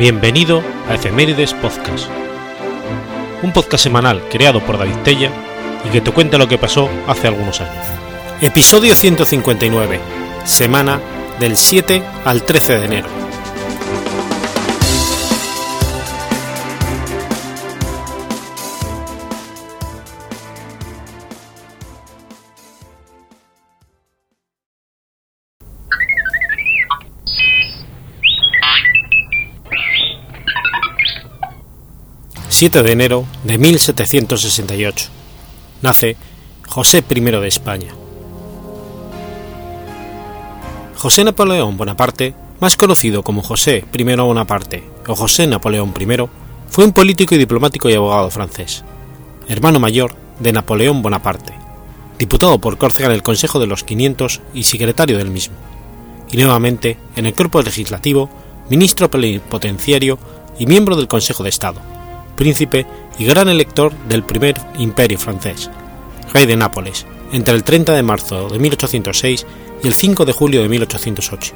Bienvenido a Efemérides Podcast, un podcast semanal creado por David Tella y que te cuenta lo que pasó hace algunos años. Episodio 159, semana del 7 al 13 de enero. 7 de enero de 1768. Nace José I de España. José Napoleón Bonaparte, más conocido como José I Bonaparte o José Napoleón I, fue un político y diplomático y abogado francés, hermano mayor de Napoleón Bonaparte, diputado por Córcega en el Consejo de los 500 y secretario del mismo, y nuevamente en el cuerpo legislativo, ministro plenipotenciario y miembro del Consejo de Estado príncipe y gran elector del primer imperio francés, rey de Nápoles, entre el 30 de marzo de 1806 y el 5 de julio de 1808.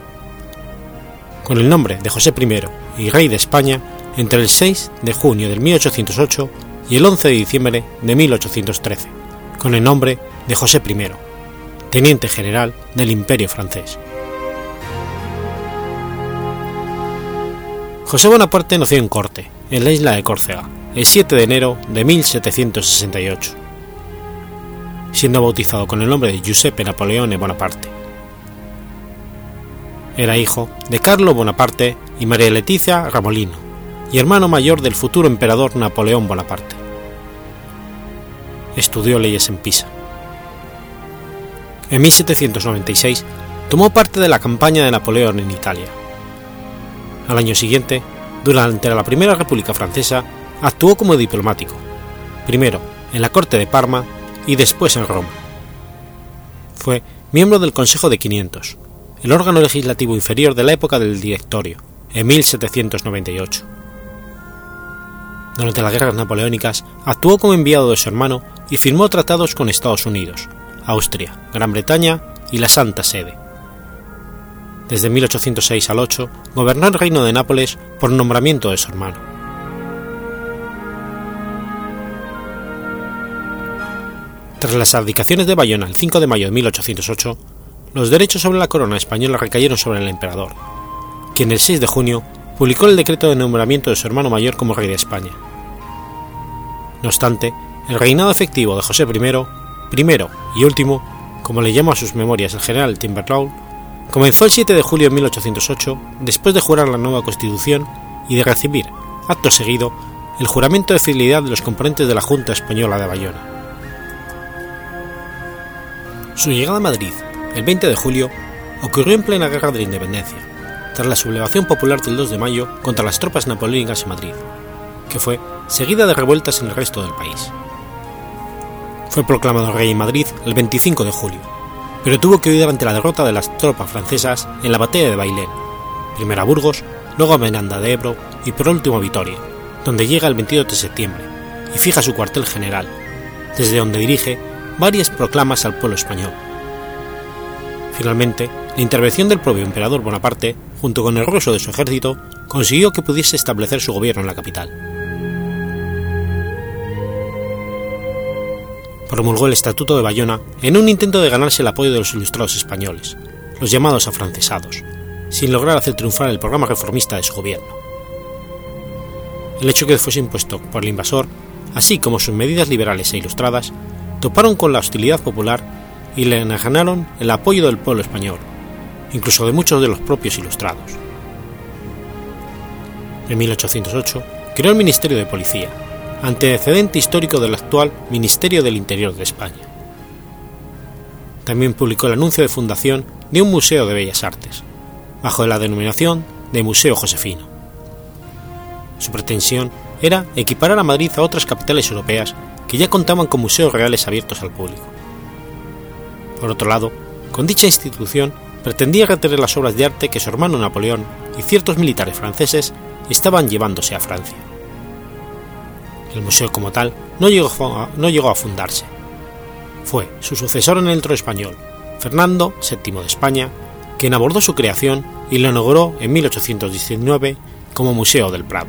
Con el nombre de José I y rey de España entre el 6 de junio de 1808 y el 11 de diciembre de 1813, con el nombre de José I, teniente general del imperio francés. José Bonaparte nació en Corte, en la isla de Córcega, el 7 de enero de 1768, siendo bautizado con el nombre de Giuseppe Napoleone Bonaparte. Era hijo de Carlo Bonaparte y María Letizia Ramolino, y hermano mayor del futuro emperador Napoleón Bonaparte. Estudió leyes en Pisa. En 1796 tomó parte de la campaña de Napoleón en Italia. Al año siguiente durante la Primera República Francesa actuó como diplomático, primero en la corte de Parma y después en Roma. Fue miembro del Consejo de 500, el órgano legislativo inferior de la época del Directorio, en 1798. Durante las guerras napoleónicas actuó como enviado de su hermano y firmó tratados con Estados Unidos, Austria, Gran Bretaña y la Santa Sede desde 1806 al 8, gobernó el reino de Nápoles por nombramiento de su hermano. Tras las abdicaciones de Bayona el 5 de mayo de 1808, los derechos sobre la corona española recayeron sobre el emperador, quien el 6 de junio publicó el decreto de nombramiento de su hermano mayor como rey de España. No obstante, el reinado efectivo de José I, primero y último, como le llama a sus memorias el general Timberlaw, Comenzó el 7 de julio de 1808, después de jurar la nueva Constitución y de recibir, acto seguido, el juramento de fidelidad de los componentes de la Junta Española de Bayona. Su llegada a Madrid, el 20 de julio, ocurrió en plena Guerra de la Independencia, tras la sublevación popular del 2 de mayo contra las tropas napoleónicas en Madrid, que fue seguida de revueltas en el resto del país. Fue proclamado rey en Madrid el 25 de julio, pero tuvo que huir ante la derrota de las tropas francesas en la batalla de Bailén, primero a Burgos, luego a Miranda de Ebro y por último a Vitoria, donde llega el 22 de septiembre y fija su cuartel general, desde donde dirige varias proclamas al pueblo español. Finalmente, la intervención del propio emperador Bonaparte, junto con el grueso de su ejército, consiguió que pudiese establecer su gobierno en la capital. Promulgó el Estatuto de Bayona en un intento de ganarse el apoyo de los ilustrados españoles, los llamados afrancesados, sin lograr hacer triunfar el programa reformista de su gobierno. El hecho que fuese impuesto por el invasor, así como sus medidas liberales e ilustradas, toparon con la hostilidad popular y le ganaron el apoyo del pueblo español, incluso de muchos de los propios ilustrados. En 1808 creó el Ministerio de Policía, antecedente histórico del actual Ministerio del Interior de España. También publicó el anuncio de fundación de un Museo de Bellas Artes, bajo la denominación de Museo Josefino. Su pretensión era equiparar a Madrid a otras capitales europeas que ya contaban con museos reales abiertos al público. Por otro lado, con dicha institución pretendía retener las obras de arte que su hermano Napoleón y ciertos militares franceses estaban llevándose a Francia el museo como tal no llegó, a, no llegó a fundarse. Fue su sucesor en el trono español, Fernando VII de España, quien abordó su creación y lo inauguró en 1819 como Museo del Prado.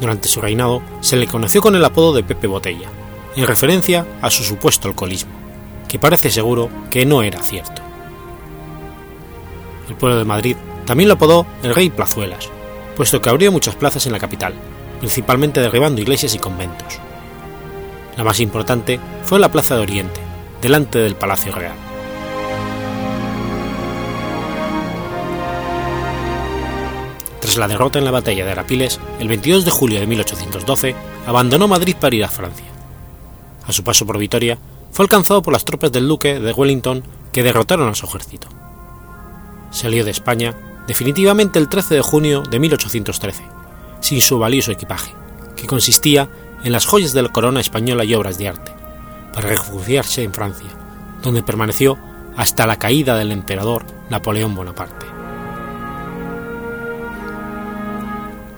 Durante su reinado se le conoció con el apodo de Pepe Botella, en referencia a su supuesto alcoholismo, que parece seguro que no era cierto. El pueblo de Madrid también lo apodó el Rey Plazuelas, puesto que abrió muchas plazas en la capital, principalmente derribando iglesias y conventos. La más importante fue la Plaza de Oriente, delante del Palacio Real. Tras la derrota en la batalla de Arapiles, el 22 de julio de 1812, abandonó Madrid para ir a Francia. A su paso por Vitoria, fue alcanzado por las tropas del duque de Wellington que derrotaron a su ejército. Salió de España definitivamente el 13 de junio de 1813, sin su valioso equipaje, que consistía en las joyas de la corona española y obras de arte, para refugiarse en Francia, donde permaneció hasta la caída del emperador Napoleón Bonaparte.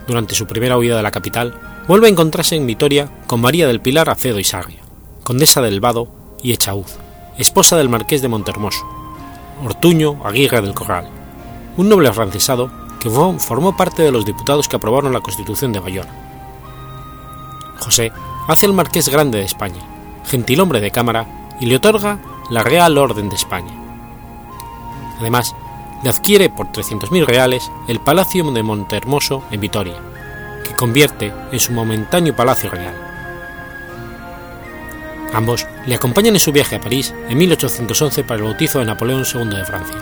Durante su primera huida de la capital, vuelve a encontrarse en Vitoria con María del Pilar Acedo y Sarria, condesa del Vado y Echauz, esposa del marqués de Montermoso, Ortuño Aguirre del Corral, un noble afrancesado que formó parte de los diputados que aprobaron la Constitución de Bayona. José hace el marqués grande de España, gentilhombre de cámara, y le otorga la Real Orden de España. Además, le adquiere por 300.000 reales el Palacio de Montehermoso en Vitoria, que convierte en su momentáneo Palacio Real. Ambos le acompañan en su viaje a París en 1811 para el bautizo de Napoleón II de Francia,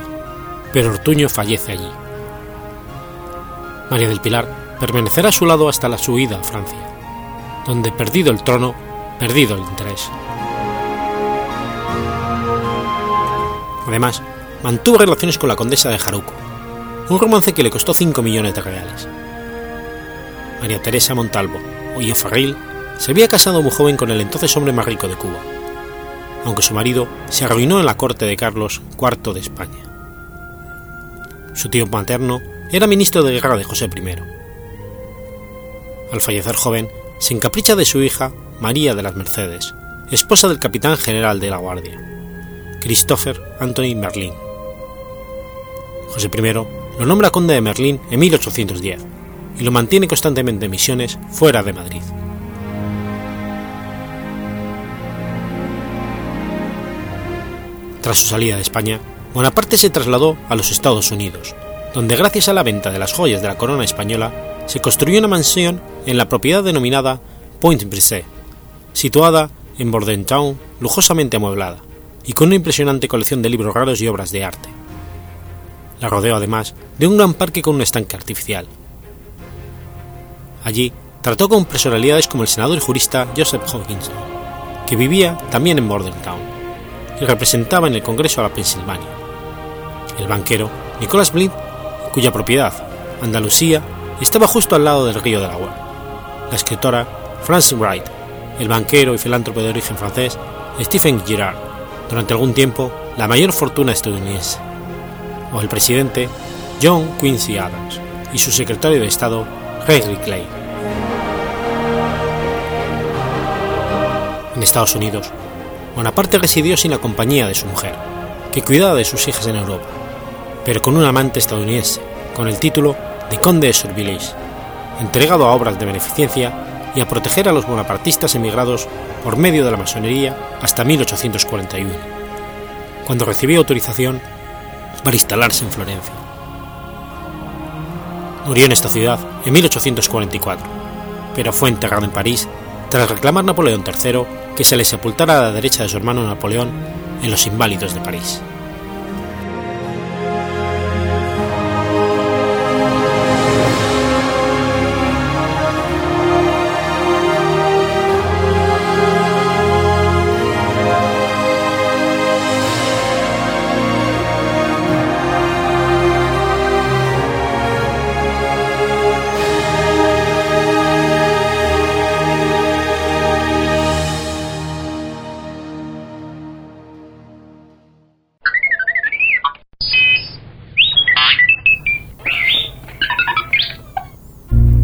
pero Ortuño fallece allí. María del Pilar permanecerá a su lado hasta la su a Francia, donde perdido el trono, perdido el interés. Además, mantuvo relaciones con la condesa de Jaruco, un romance que le costó 5 millones de reales. María Teresa Montalvo, o Farril, se había casado muy joven con el entonces hombre más rico de Cuba, aunque su marido se arruinó en la corte de Carlos IV de España. Su tío materno era ministro de guerra de José I. Al fallecer joven, se encapricha de su hija María de las Mercedes, esposa del capitán general de la Guardia, Christopher Anthony Merlin. José I lo nombra conde de Merlín en 1810 y lo mantiene constantemente en misiones fuera de Madrid. Tras su salida de España, Bonaparte se trasladó a los Estados Unidos, donde gracias a la venta de las joyas de la corona española se construyó una mansión en la propiedad denominada Point Brisset, situada en Bordentown, lujosamente amueblada, y con una impresionante colección de libros raros y obras de arte. La rodeó además de un gran parque con un estanque artificial. Allí trató con personalidades como el senador y jurista Joseph Hopkinson, que vivía también en Bordentown y representaba en el Congreso a la Pensilvania. El banquero Nicholas Blind, cuya propiedad, Andalucía, estaba justo al lado del río del agua. La escritora Frances Wright, el banquero y filántropo de origen francés Stephen Girard, durante algún tiempo la mayor fortuna estadounidense o el presidente John Quincy Adams y su secretario de Estado Henry Clay. En Estados Unidos, Bonaparte residió sin la compañía de su mujer, que cuidaba de sus hijas en Europa, pero con un amante estadounidense, con el título de Conde de Survillage, entregado a obras de beneficencia y a proteger a los bonapartistas emigrados por medio de la masonería hasta 1841, cuando recibió autorización para instalarse en Florencia. Murió en esta ciudad en 1844, pero fue enterrado en París tras reclamar Napoleón III que se le sepultara a la derecha de su hermano Napoleón en los Inválidos de París.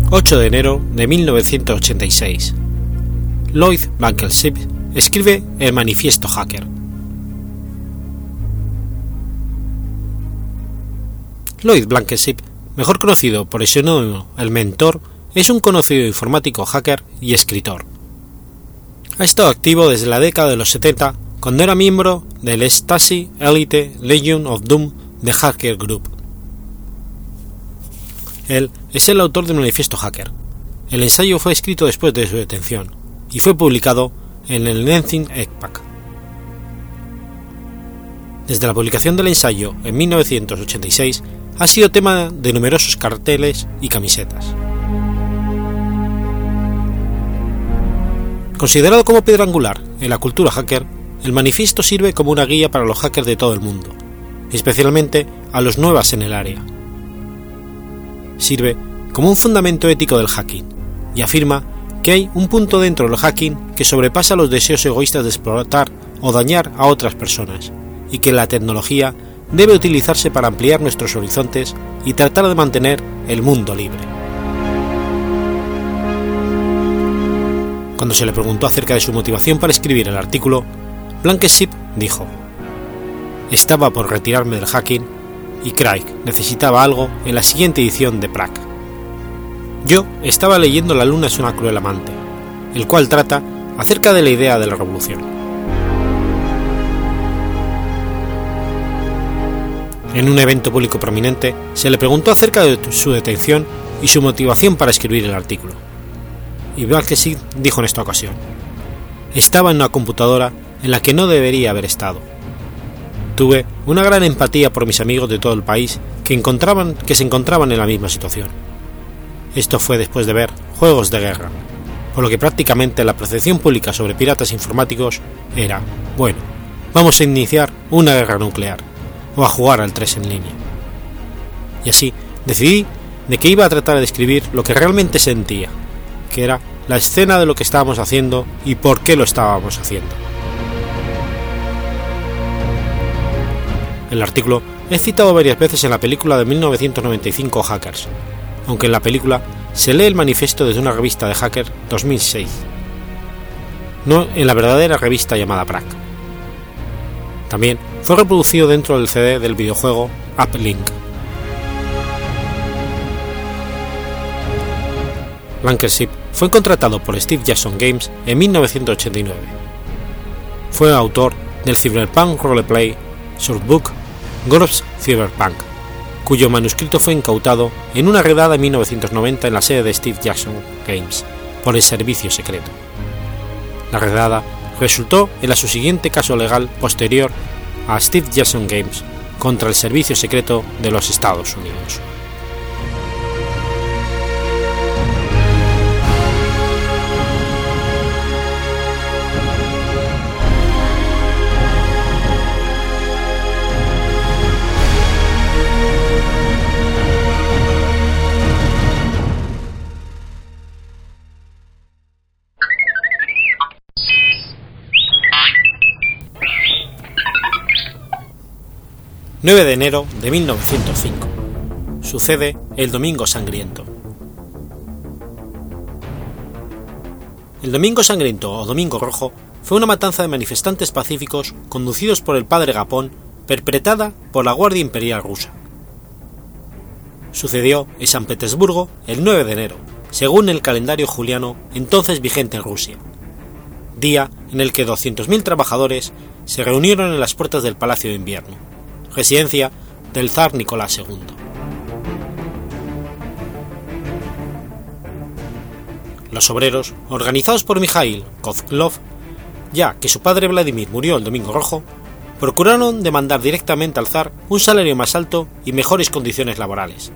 8 de enero de 1986. Lloyd Bankelship escribe el Manifiesto Hacker. Lloyd Blankenship, mejor conocido por el seudónimo El Mentor, es un conocido informático hacker y escritor. Ha estado activo desde la década de los 70 cuando era miembro del Stasi Elite Legion of Doom de Hacker Group. Él es el autor del manifiesto hacker. El ensayo fue escrito después de su detención y fue publicado en el Lansing ECPAC. Desde la publicación del ensayo en 1986 ha sido tema de numerosos carteles y camisetas. Considerado como piedra angular en la cultura hacker, el manifiesto sirve como una guía para los hackers de todo el mundo, especialmente a los nuevas en el área. Sirve como un fundamento ético del hacking y afirma que hay un punto dentro del hacking que sobrepasa los deseos egoístas de explotar o dañar a otras personas y que la tecnología debe utilizarse para ampliar nuestros horizontes y tratar de mantener el mundo libre. Cuando se le preguntó acerca de su motivación para escribir el artículo, Blankenship dijo, Estaba por retirarme del hacking y Craig necesitaba algo en la siguiente edición de Prague. Yo estaba leyendo La luna es una cruel amante, el cual trata acerca de la idea de la revolución. En un evento público prominente se le preguntó acerca de su detención y su motivación para escribir el artículo. Y Blanquesy dijo en esta ocasión: Estaba en una computadora en la que no debería haber estado. Tuve una gran empatía por mis amigos de todo el país que, encontraban, que se encontraban en la misma situación. Esto fue después de ver Juegos de Guerra, por lo que prácticamente la percepción pública sobre piratas informáticos era, bueno, vamos a iniciar una guerra nuclear o a jugar al 3 en línea. Y así decidí de que iba a tratar de describir lo que realmente sentía, que era la escena de lo que estábamos haciendo y por qué lo estábamos haciendo. El artículo es citado varias veces en la película de 1995 Hackers, aunque en la película se lee el manifiesto desde una revista de Hacker 2006, no en la verdadera revista llamada Prac. También fue reproducido dentro del CD del videojuego Uplink. Blankenship fue contratado por Steve Jackson Games en 1989. Fue autor del Cyberpunk Roleplay Shortbook Grops Cyberpunk, cuyo manuscrito fue incautado en una redada en 1990 en la sede de Steve Jackson Games por el servicio secreto. La redada resultó en la subsiguiente caso legal posterior a Steve Jackson Games contra el Servicio Secreto de los Estados Unidos. 9 de enero de 1905. Sucede el Domingo Sangriento. El Domingo Sangriento o Domingo Rojo fue una matanza de manifestantes pacíficos conducidos por el padre Gapón, perpetrada por la Guardia Imperial rusa. Sucedió en San Petersburgo el 9 de enero, según el calendario juliano entonces vigente en Rusia, día en el que 200.000 trabajadores se reunieron en las puertas del Palacio de Invierno residencia del zar Nicolás II. Los obreros, organizados por Mikhail Kozlov, ya que su padre Vladimir murió el Domingo Rojo, procuraron demandar directamente al zar un salario más alto y mejores condiciones laborales,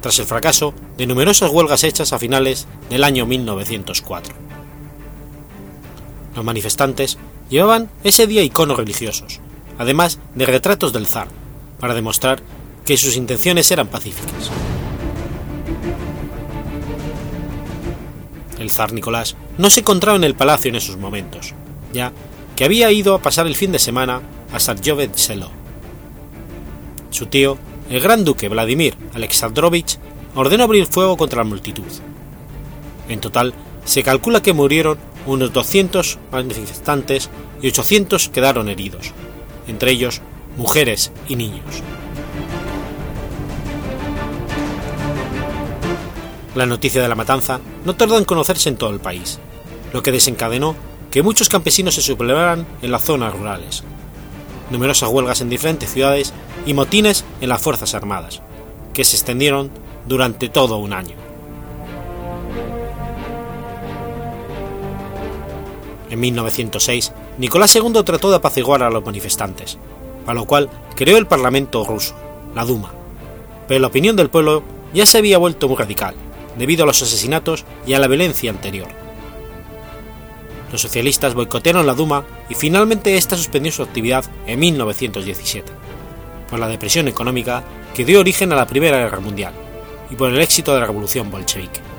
tras el fracaso de numerosas huelgas hechas a finales del año 1904. Los manifestantes llevaban ese día iconos religiosos, además de retratos del zar, para demostrar que sus intenciones eran pacíficas. El zar Nicolás no se encontraba en el palacio en esos momentos, ya que había ido a pasar el fin de semana a Sarjovet Selo. Su tío, el gran duque Vladimir Alexandrovich, ordenó abrir fuego contra la multitud. En total, se calcula que murieron unos 200 manifestantes y 800 quedaron heridos, entre ellos mujeres y niños. La noticia de la matanza no tardó en conocerse en todo el país, lo que desencadenó que muchos campesinos se sublevaran en las zonas rurales, numerosas huelgas en diferentes ciudades y motines en las Fuerzas Armadas, que se extendieron durante todo un año. En 1906, Nicolás II trató de apaciguar a los manifestantes, a lo cual creó el Parlamento ruso, la Duma, pero la opinión del pueblo ya se había vuelto muy radical, debido a los asesinatos y a la violencia anterior. Los socialistas boicotearon la Duma y finalmente esta suspendió su actividad en 1917, por la depresión económica que dio origen a la Primera Guerra Mundial y por el éxito de la Revolución Bolchevique.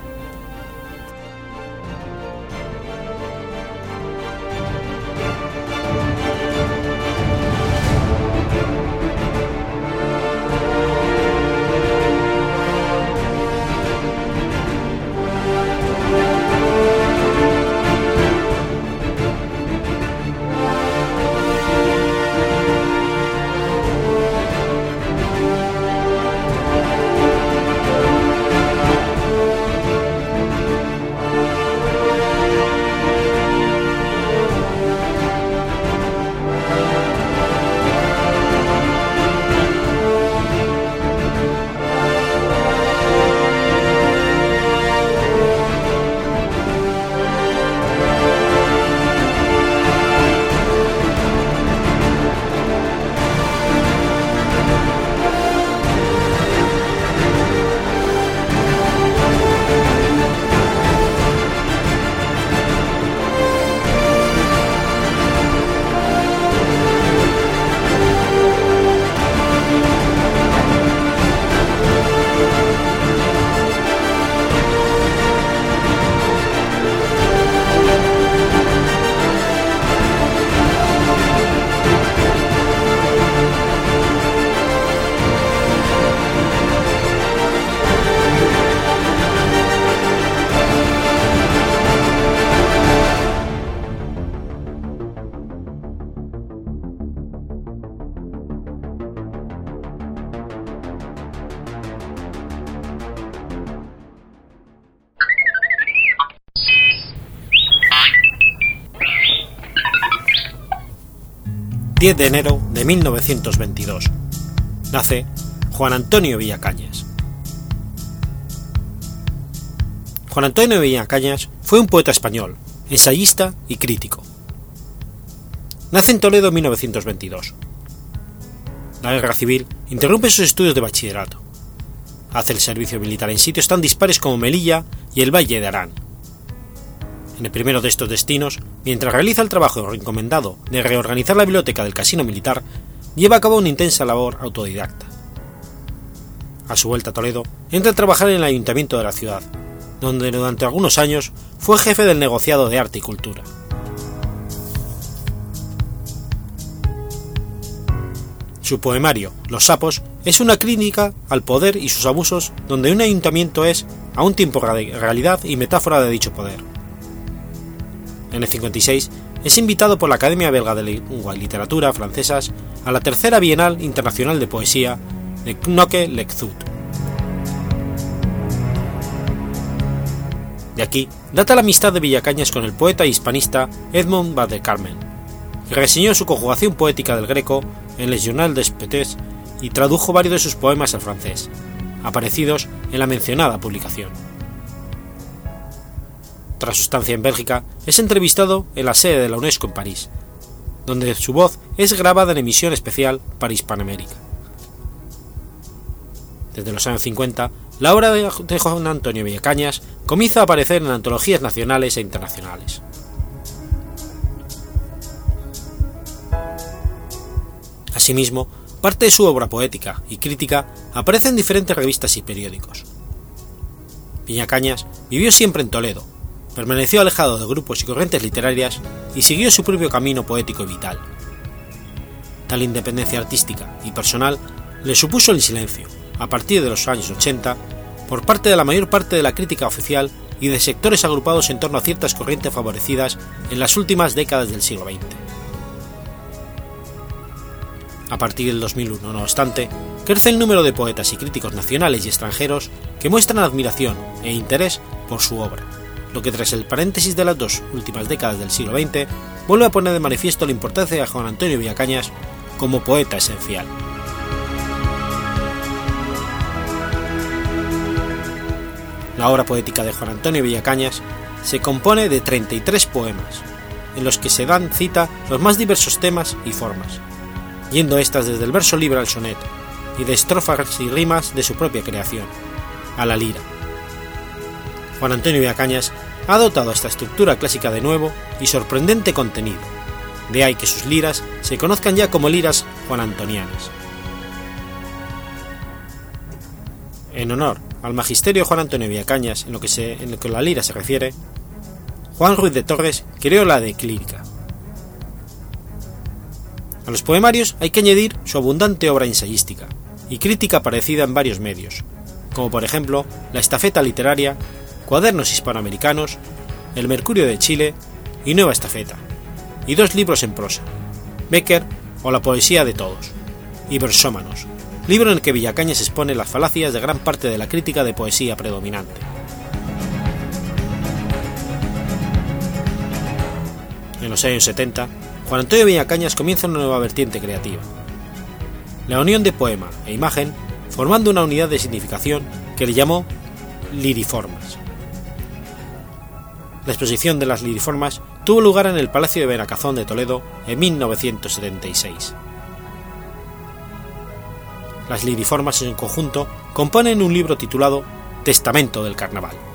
10 de enero de 1922. Nace Juan Antonio Villacañas. Juan Antonio Villacañas fue un poeta español, ensayista y crítico. Nace en Toledo en 1922. La guerra civil interrumpe sus estudios de bachillerato. Hace el servicio militar en sitios tan dispares como Melilla y el Valle de Arán en el primero de estos destinos, mientras realiza el trabajo encomendado de reorganizar la biblioteca del casino militar, lleva a cabo una intensa labor autodidacta. A su vuelta a Toledo, entra a trabajar en el ayuntamiento de la ciudad, donde durante algunos años fue jefe del negociado de arte y cultura. Su poemario, Los sapos, es una crítica al poder y sus abusos donde un ayuntamiento es, a un tiempo, realidad y metáfora de dicho poder en el 56, es invitado por la Academia Belga de Lengua y Literatura francesas a la tercera Bienal Internacional de Poesía de Knokke Lexut. De aquí data la amistad de Villacañas con el poeta hispanista Edmond Van Carmen, que reseñó su conjugación poética del greco en Les Journal des Poètes y tradujo varios de sus poemas al francés, aparecidos en la mencionada publicación. Tras su estancia en Bélgica, es entrevistado en la sede de la UNESCO en París, donde su voz es grabada en emisión especial para Hispanoamérica. Desde los años 50, la obra de Juan Antonio Villacañas comienza a aparecer en antologías nacionales e internacionales. Asimismo, parte de su obra poética y crítica aparece en diferentes revistas y periódicos. Villacañas vivió siempre en Toledo, permaneció alejado de grupos y corrientes literarias y siguió su propio camino poético y vital. Tal independencia artística y personal le supuso el silencio, a partir de los años 80, por parte de la mayor parte de la crítica oficial y de sectores agrupados en torno a ciertas corrientes favorecidas en las últimas décadas del siglo XX. A partir del 2001, no obstante, crece el número de poetas y críticos nacionales y extranjeros que muestran admiración e interés por su obra, lo que tras el paréntesis de las dos últimas décadas del siglo XX vuelve a poner de manifiesto la importancia de Juan Antonio Villacañas como poeta esencial. La obra poética de Juan Antonio Villacañas se compone de 33 poemas, en los que se dan cita los más diversos temas y formas, yendo estas desde el verso libre al soneto, y de estrofas y rimas de su propia creación, a la lira. Juan Antonio Villacañas ha dotado esta estructura clásica de nuevo y sorprendente contenido, de ahí que sus liras se conozcan ya como liras juanantonianas. En honor al magisterio Juan Antonio Villacañas en lo que, en lo que la lira se refiere, Juan Ruiz de Torres creó la de clírica. A los poemarios hay que añadir su abundante obra ensayística y crítica aparecida en varios medios, como por ejemplo La Estafeta Literaria, Cuadernos Hispanoamericanos, El Mercurio de Chile y Nueva Estafeta, y dos libros en prosa, Becker o La Poesía de Todos, y Versómanos, libro en el que Villacañas expone las falacias de gran parte de la crítica de poesía predominante. En los años 70, Juan Antonio Villacañas comienza una nueva vertiente creativa. La unión de poema e imagen formando una unidad de significación que le llamó liriformas. La exposición de las liriformas tuvo lugar en el Palacio de Benacazón de Toledo en 1976. Las liriformas en conjunto componen un libro titulado Testamento del Carnaval.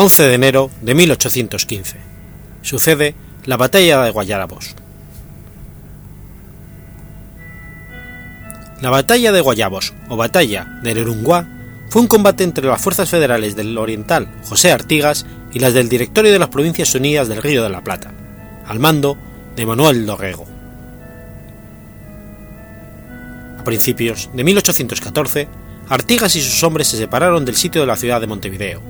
11 de enero de 1815. Sucede la batalla de Guayabos. La batalla de Guayabos, o batalla del Urunguá, fue un combate entre las fuerzas federales del Oriental José Artigas y las del Directorio de las Provincias Unidas del Río de la Plata, al mando de Manuel Dorrego. A principios de 1814, Artigas y sus hombres se separaron del sitio de la ciudad de Montevideo,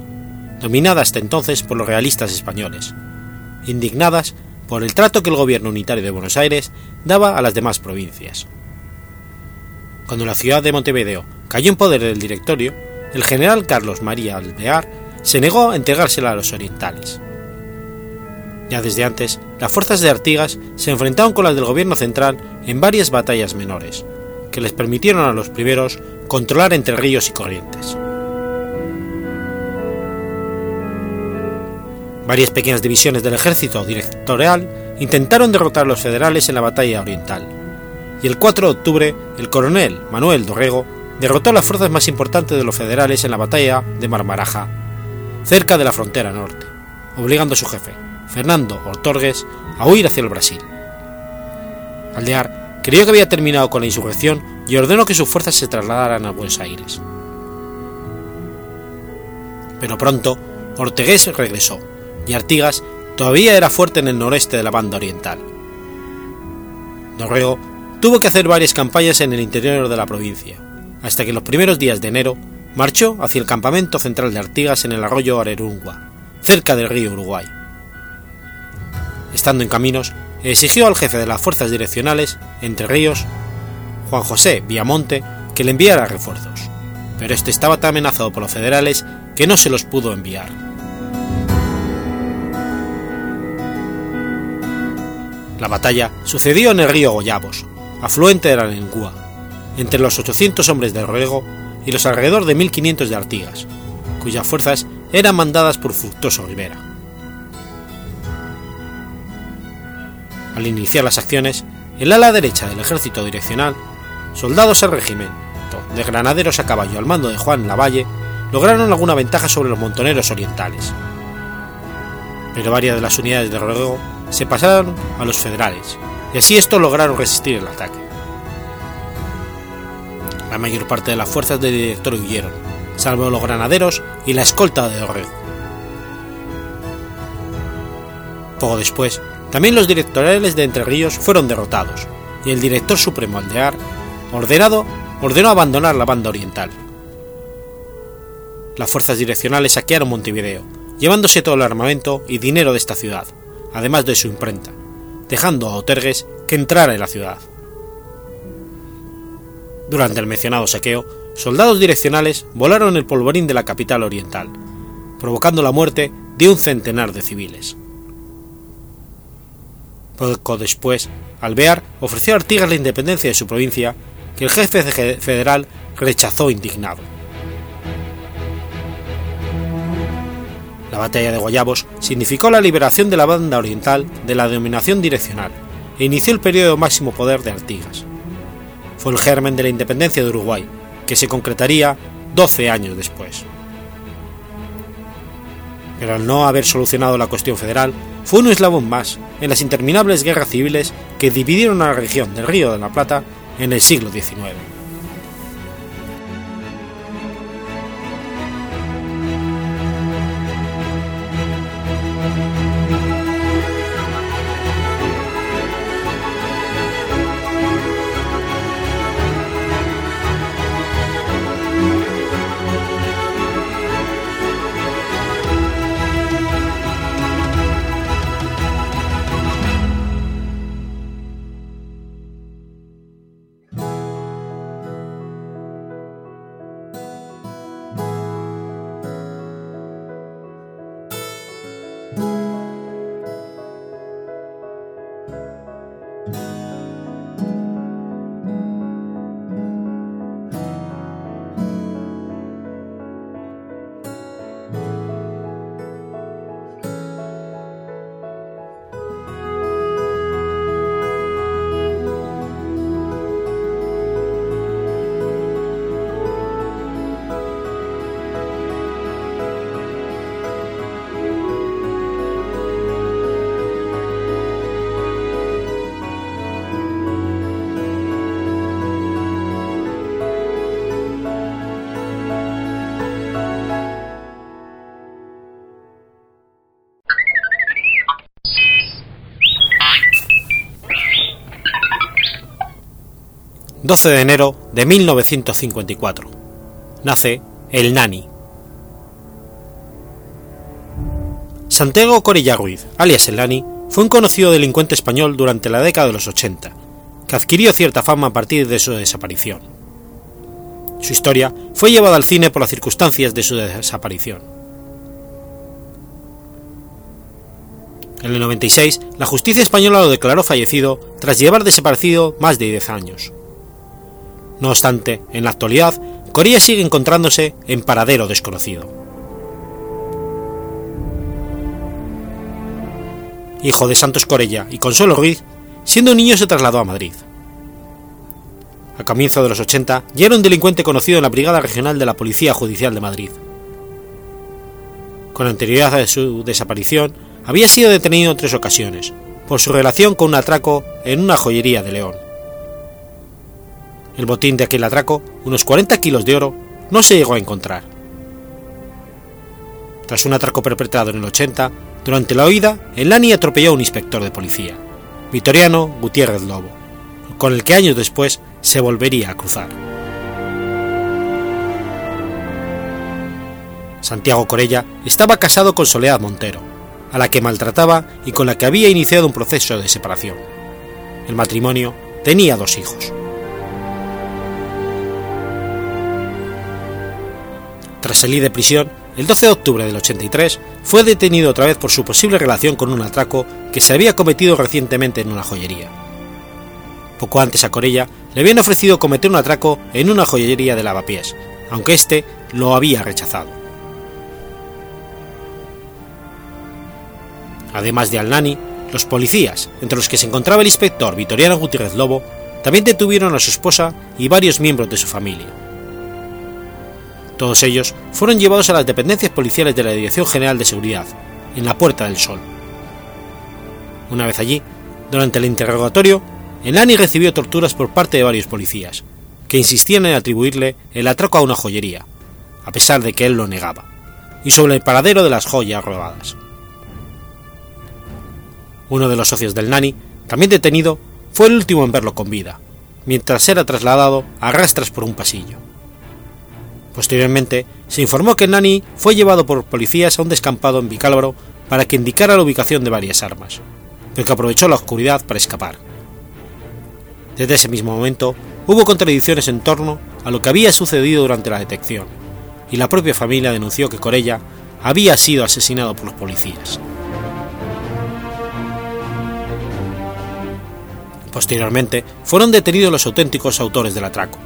dominada hasta entonces por los realistas españoles, indignadas por el trato que el gobierno unitario de Buenos Aires daba a las demás provincias. Cuando la ciudad de Montevideo cayó en poder del directorio, el general Carlos María Alvear se negó a entregársela a los orientales. Ya desde antes, las fuerzas de Artigas se enfrentaron con las del gobierno central en varias batallas menores, que les permitieron a los primeros controlar entre ríos y corrientes. Varias pequeñas divisiones del ejército directorial intentaron derrotar a los federales en la batalla oriental, y el 4 de octubre el coronel Manuel Dorrego derrotó a las fuerzas más importantes de los federales en la batalla de Marmaraja, cerca de la frontera norte, obligando a su jefe, Fernando Ortorgues, a huir hacia el Brasil. Aldear creyó que había terminado con la insurrección y ordenó que sus fuerzas se trasladaran a Buenos Aires. Pero pronto Ortegués regresó, y Artigas todavía era fuerte en el noreste de la banda oriental. Dorrego tuvo que hacer varias campañas en el interior de la provincia, hasta que en los primeros días de enero marchó hacia el campamento central de Artigas en el arroyo Arerungua, cerca del río Uruguay. Estando en caminos, exigió al jefe de las fuerzas direccionales, Entre Ríos, Juan José Viamonte, que le enviara refuerzos, pero este estaba tan amenazado por los federales que no se los pudo enviar. La batalla sucedió en el río Goyabos, afluente de la Lengua, entre los 800 hombres de Ruego y los alrededor de 1500 de Artigas, cuyas fuerzas eran mandadas por Fructuoso Rivera. Al iniciar las acciones, el ala derecha del ejército direccional, soldados al regimiento de granaderos a caballo al mando de Juan Lavalle, lograron alguna ventaja sobre los montoneros orientales. Pero varias de las unidades de Ruego se pasaron a los federales, y así estos lograron resistir el ataque. La mayor parte de las fuerzas del directorio huyeron, salvo los granaderos y la escolta de Dorrego. Poco después, también los directoriales de Entre Ríos fueron derrotados, y el director supremo Aldear, ordenado, ordenó abandonar la banda oriental. Las fuerzas direccionales saquearon Montevideo, llevándose todo el armamento y dinero de esta ciudad, además de su imprenta, dejando a Otergues que entrara en la ciudad. Durante el mencionado saqueo, soldados direccionales volaron el polvorín de la capital oriental, provocando la muerte de un centenar de civiles. Poco después, Alvear ofreció a Artigas la independencia de su provincia, que el jefe federal rechazó indignado. La batalla de Guayabos significó la liberación de la banda oriental de la dominación direccional e inició el periodo máximo poder de Artigas. Fue el germen de la independencia de Uruguay, que se concretaría 12 años después. Pero al no haber solucionado la cuestión federal, fue un eslabón más en las interminables guerras civiles que dividieron a la región del Río de la Plata en el siglo XIX. 12 de enero de 1954. Nace el Nani. Santiago Corilla alias el Nani, fue un conocido delincuente español durante la década de los 80, que adquirió cierta fama a partir de su desaparición. Su historia fue llevada al cine por las circunstancias de su desaparición. En el 96, la justicia española lo declaró fallecido tras llevar desaparecido más de 10 años. No obstante, en la actualidad, Corella sigue encontrándose en paradero desconocido. Hijo de Santos Corella y Consuelo Ruiz, siendo niño se trasladó a Madrid. A comienzos de los 80 ya era un delincuente conocido en la Brigada Regional de la Policía Judicial de Madrid. Con anterioridad a su desaparición, había sido detenido en tres ocasiones, por su relación con un atraco en una joyería de León. El botín de aquel atraco, unos 40 kilos de oro, no se llegó a encontrar. Tras un atraco perpetrado en el 80, durante la huida, el Lani atropelló a un inspector de policía, Vitoriano Gutiérrez Lobo, con el que años después se volvería a cruzar. Santiago Corella estaba casado con Soledad Montero, a la que maltrataba y con la que había iniciado un proceso de separación. El matrimonio tenía dos hijos. Tras salir de prisión, el 12 de octubre del 83 fue detenido otra vez por su posible relación con un atraco que se había cometido recientemente en una joyería. Poco antes a Corella le habían ofrecido cometer un atraco en una joyería de lavapiés, aunque éste lo había rechazado. Además de Alnani, los policías, entre los que se encontraba el inspector Vitoriano Gutiérrez Lobo, también detuvieron a su esposa y varios miembros de su familia. Todos ellos fueron llevados a las dependencias policiales de la Dirección General de Seguridad, en la Puerta del Sol. Una vez allí, durante el interrogatorio, Elani recibió torturas por parte de varios policías, que insistían en atribuirle el atraco a una joyería, a pesar de que él lo negaba, y sobre el paradero de las joyas robadas. Uno de los socios del Nani, también detenido, fue el último en verlo con vida, mientras era trasladado a rastras por un pasillo. Posteriormente, se informó que Nani fue llevado por policías a un descampado en Vicálvaro para que indicara la ubicación de varias armas, pero que aprovechó la oscuridad para escapar. Desde ese mismo momento, hubo contradicciones en torno a lo que había sucedido durante la detección, y la propia familia denunció que Corella había sido asesinado por los policías. Posteriormente, fueron detenidos los auténticos autores del atraco,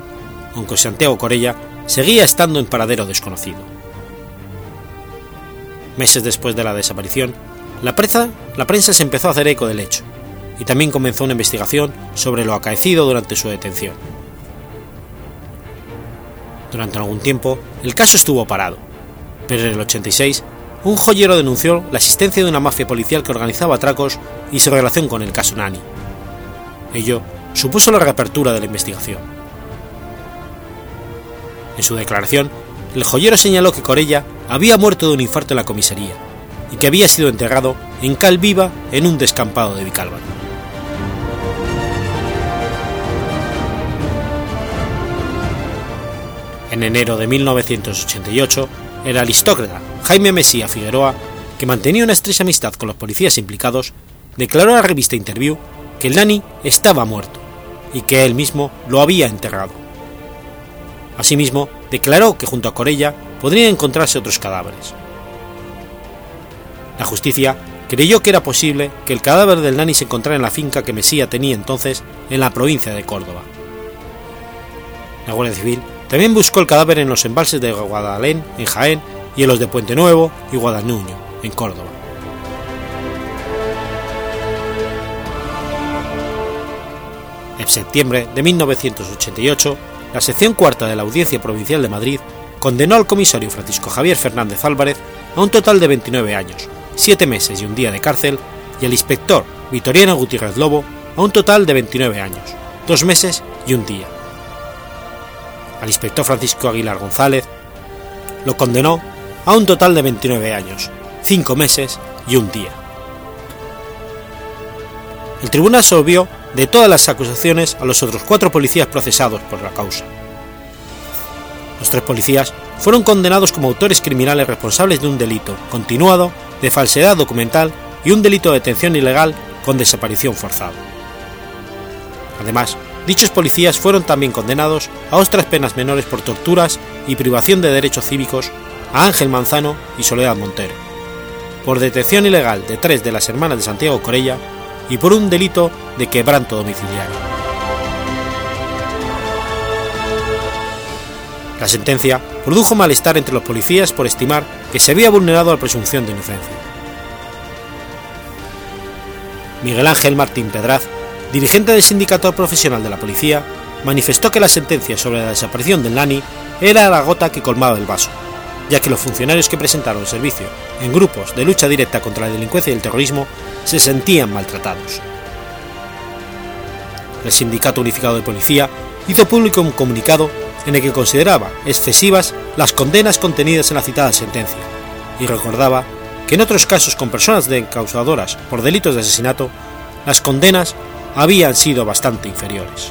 aunque Santiago Corella seguía estando en paradero desconocido. Meses después de la desaparición, la prensa, la prensa se empezó a hacer eco del hecho, y también comenzó una investigación sobre lo acaecido durante su detención. Durante algún tiempo, el caso estuvo parado, pero en el 86, un joyero denunció la existencia de una mafia policial que organizaba atracos y su relación con el caso Nani. Ello supuso la reapertura de la investigación. En su declaración, el joyero señaló que Corella había muerto de un infarto en la comisaría y que había sido enterrado en cal viva en un descampado de Vicálvaro. En enero de 1988, el aristócrata Jaime Mesía Figueroa, que mantenía una estrecha amistad con los policías implicados, declaró a la revista Interview que el Nani estaba muerto y que él mismo lo había enterrado. Asimismo, declaró que junto a Corella podrían encontrarse otros cadáveres. La justicia creyó que era posible que el cadáver del Nani se encontrara en la finca que Mesía tenía entonces en la provincia de Córdoba. La Guardia Civil también buscó el cadáver en los embalses de Guadalén, en Jaén, y en los de Puente Nuevo y Guadanuño, en Córdoba. En septiembre de 1988, la sección cuarta de la Audiencia Provincial de Madrid condenó al comisario Francisco Javier Fernández Álvarez a un total de 29 años, 7 meses y un día de cárcel, y al inspector Vitoriano Gutiérrez Lobo a un total de 29 años, 2 meses y un día. Al inspector Francisco Aguilar González lo condenó a un total de 29 años, 5 meses y un día. El tribunal absolvió de todas las acusaciones a los otros cuatro policías procesados por la causa. Los tres policías fueron condenados como autores criminales responsables de un delito continuado de falsedad documental y un delito de detención ilegal con desaparición forzada. Además, dichos policías fueron también condenados a otras penas menores por torturas y privación de derechos cívicos a Ángel Manzano y Soledad Montero, por detención ilegal de tres de las hermanas de Santiago Corella y por un delito de quebranto domiciliario. La sentencia produjo malestar entre los policías por estimar que se había vulnerado la presunción de inocencia. Miguel Ángel Martín Pedraz, dirigente del Sindicato Profesional de la Policía, manifestó que la sentencia sobre la desaparición del Nani era la gota que colmaba el vaso, ya que los funcionarios que presentaron servicio en grupos de lucha directa contra la delincuencia y el terrorismo se sentían maltratados. El Sindicato Unificado de Policía hizo público un comunicado en el que consideraba excesivas las condenas contenidas en la citada sentencia y recordaba que en otros casos con personas causadoras por delitos de asesinato, las condenas habían sido bastante inferiores.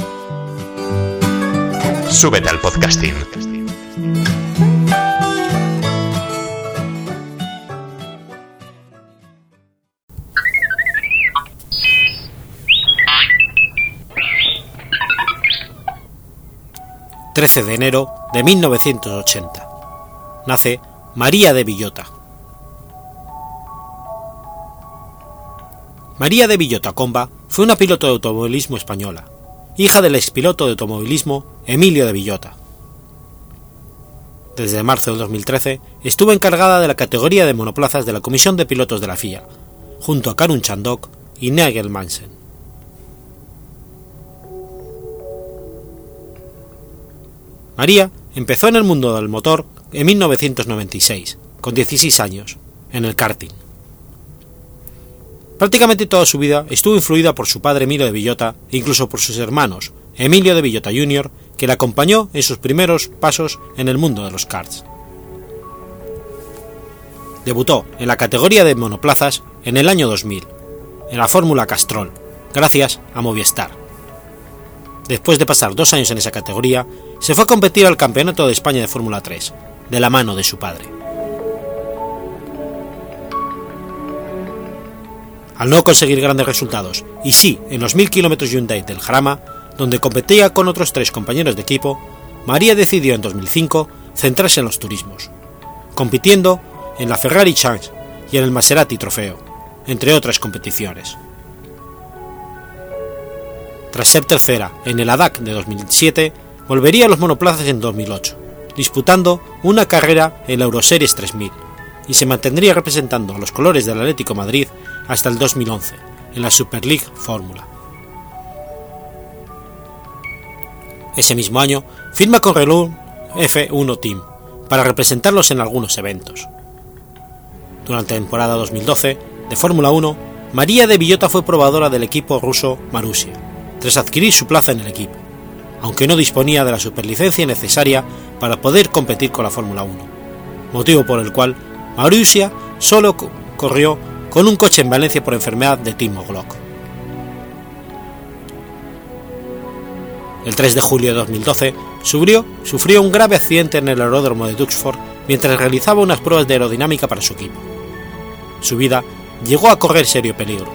Súbete al podcasting. ...13 de enero de 1980... ...nace María de Villota. María de Villota Comba fue una piloto de automovilismo española, hija del expiloto de automovilismo Emilio de Villota. Desde marzo del 2013 estuvo encargada de la categoría de monoplazas de la Comisión de Pilotos de la FIA, junto a Karun Chandok y Nigel Mansen. María empezó en el mundo del motor en 1996, con 16 años, en el karting. Prácticamente toda su vida estuvo influida por su padre Emilio de Villota e incluso por sus hermanos, Emilio de Villota Jr., que le acompañó en sus primeros pasos en el mundo de los karts. Debutó en la categoría de monoplazas en el año 2000, en la Fórmula Castrol, gracias a Movistar. Después de pasar dos años en esa categoría, se fue a competir al Campeonato de España de Fórmula 3, de la mano de su padre. al no conseguir grandes resultados, y sí en los 1000 km Hyundai del Jarama, donde competía con otros tres compañeros de equipo, María decidió en 2005 centrarse en los turismos, compitiendo en la Ferrari Chance y en el Maserati Trofeo, entre otras competiciones. Tras ser tercera en el ADAC de 2007, volvería a los monoplazas en 2008, disputando una carrera en la Euroseries 3000, y se mantendría representando a los colores del Atlético Madrid hasta el 2011, en la Super League Fórmula. Ese mismo año firma con Renault F1 Team para representarlos en algunos eventos. Durante la temporada 2012 de Fórmula 1, María de Villota fue probadora del equipo ruso Marussia, tras adquirir su plaza en el equipo, aunque no disponía de la superlicencia necesaria para poder competir con la Fórmula 1, motivo por el cual Marussia solo corrió con un coche en Valencia por enfermedad de Timo Glock. El 3 de julio de 2012 sufrió, sufrió un grave accidente en el aeródromo de Duxford mientras realizaba unas pruebas de aerodinámica para su equipo. Su vida llegó a correr serio peligro,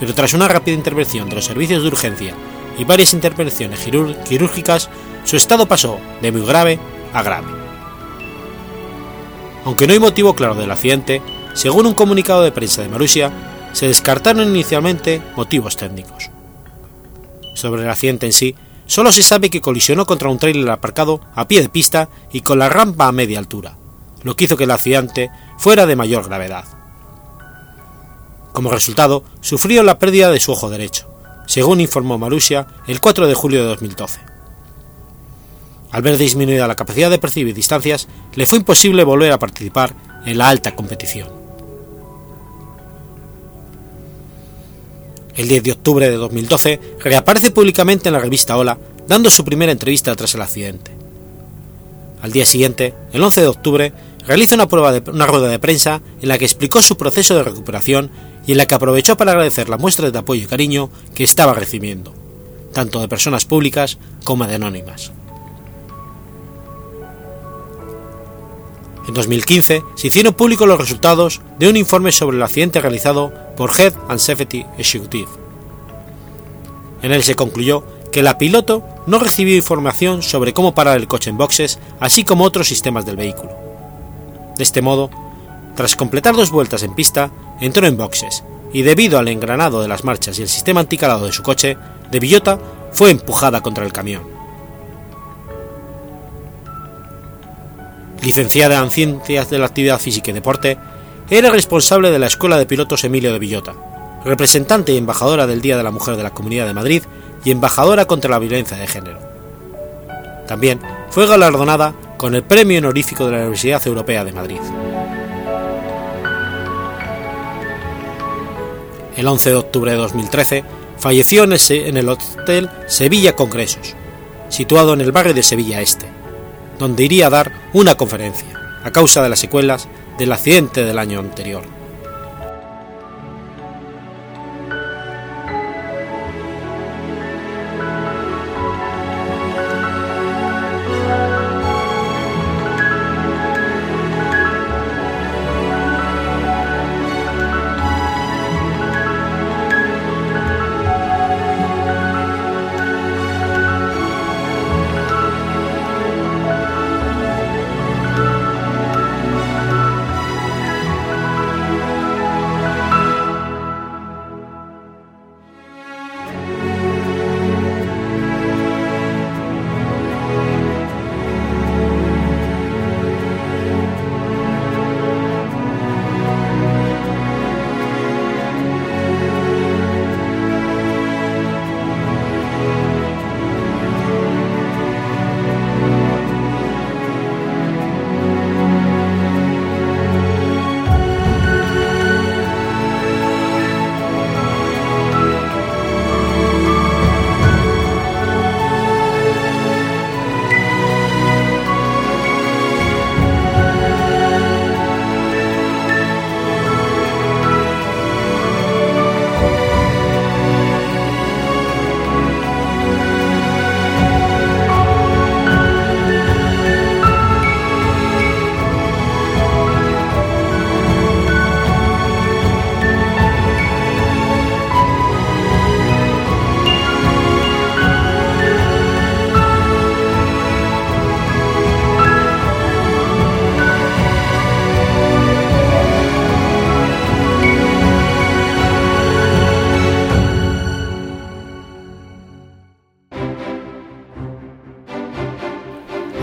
pero tras una rápida intervención de los servicios de urgencia y varias intervenciones quirúrgicas, su estado pasó de muy grave a grave. Aunque no hay motivo claro del accidente, según un comunicado de prensa de Marusia, se descartaron inicialmente motivos técnicos. Sobre el accidente en sí, solo se sabe que colisionó contra un trailer aparcado a pie de pista y con la rampa a media altura, lo que hizo que el accidente fuera de mayor gravedad. Como resultado, sufrió la pérdida de su ojo derecho, según informó Marusia el 4 de julio de 2012. Al ver disminuida la capacidad de percibir distancias, le fue imposible volver a participar en la alta competición. El 10 de octubre de 2012 reaparece públicamente en la revista Hola, dando su primera entrevista tras el accidente. Al día siguiente, el 11 de octubre, realiza una, rueda de prensa en la que explicó su proceso de recuperación y en la que aprovechó para agradecer la muestra de apoyo y cariño que estaba recibiendo, tanto de personas públicas como de anónimas. En 2015 se hicieron públicos los resultados de un informe sobre el accidente realizado por Head and Safety Executive. En él se concluyó que la piloto no recibió información sobre cómo parar el coche en boxes, así como otros sistemas del vehículo. De este modo, tras completar dos vueltas en pista, entró en boxes y debido al engranado de las marchas y el sistema anticalado de su coche, de Villota fue empujada contra el camión. Licenciada en Ciencias de la Actividad Física y Deporte, era responsable de la Escuela de Pilotos Emilio de Villota, representante y embajadora del Día de la Mujer de la Comunidad de Madrid y embajadora contra la violencia de género. También fue galardonada con el Premio Honorífico de la Universidad Europea de Madrid. El 11 de octubre de 2013 falleció en el Hotel Sevilla Congresos, situado en el barrio de Sevilla Este, donde iría a dar una conferencia, a causa de las secuelas del accidente del año anterior.